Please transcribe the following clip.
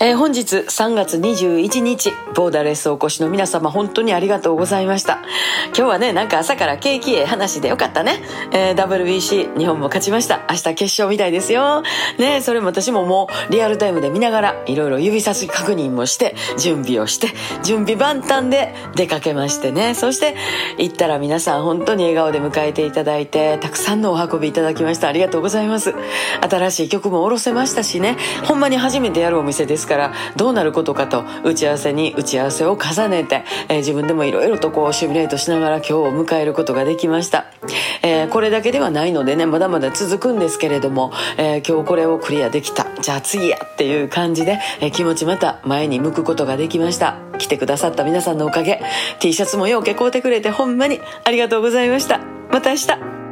えー、本日3月21日、ボーダーレスお越しの皆様本当にありがとうございました。今日はね、なんか朝から景気ええ話でよかったね。えー、WBC 日本も勝ちました。明日決勝みたいですよ。ね、それも私ももうリアルタイムで見ながらいろいろ指差し確認もして、準備をして、準備万端で出かけましてね。そして行ったら皆さん本当に笑顔で迎えていただいて、たくさんのお運びいただきました。ありがとうございます。新しい曲も下ろせましたしね、ほんまに初めてやるお店ですからからどうなることかと打ち合わせに打ち合わせを重ねて、えー、自分でもいろいろとこうシミュレートしながら今日を迎えることができました、えー、これだけではないのでねまだまだ続くんですけれども、えー、今日これをクリアできた。じゃあ次やっていう感じで、え気持ちまた前に向くことができました。来てくださった皆さんのおかげ。T シャツもようけ買うてくれてほんまにありがとうございました。また明日。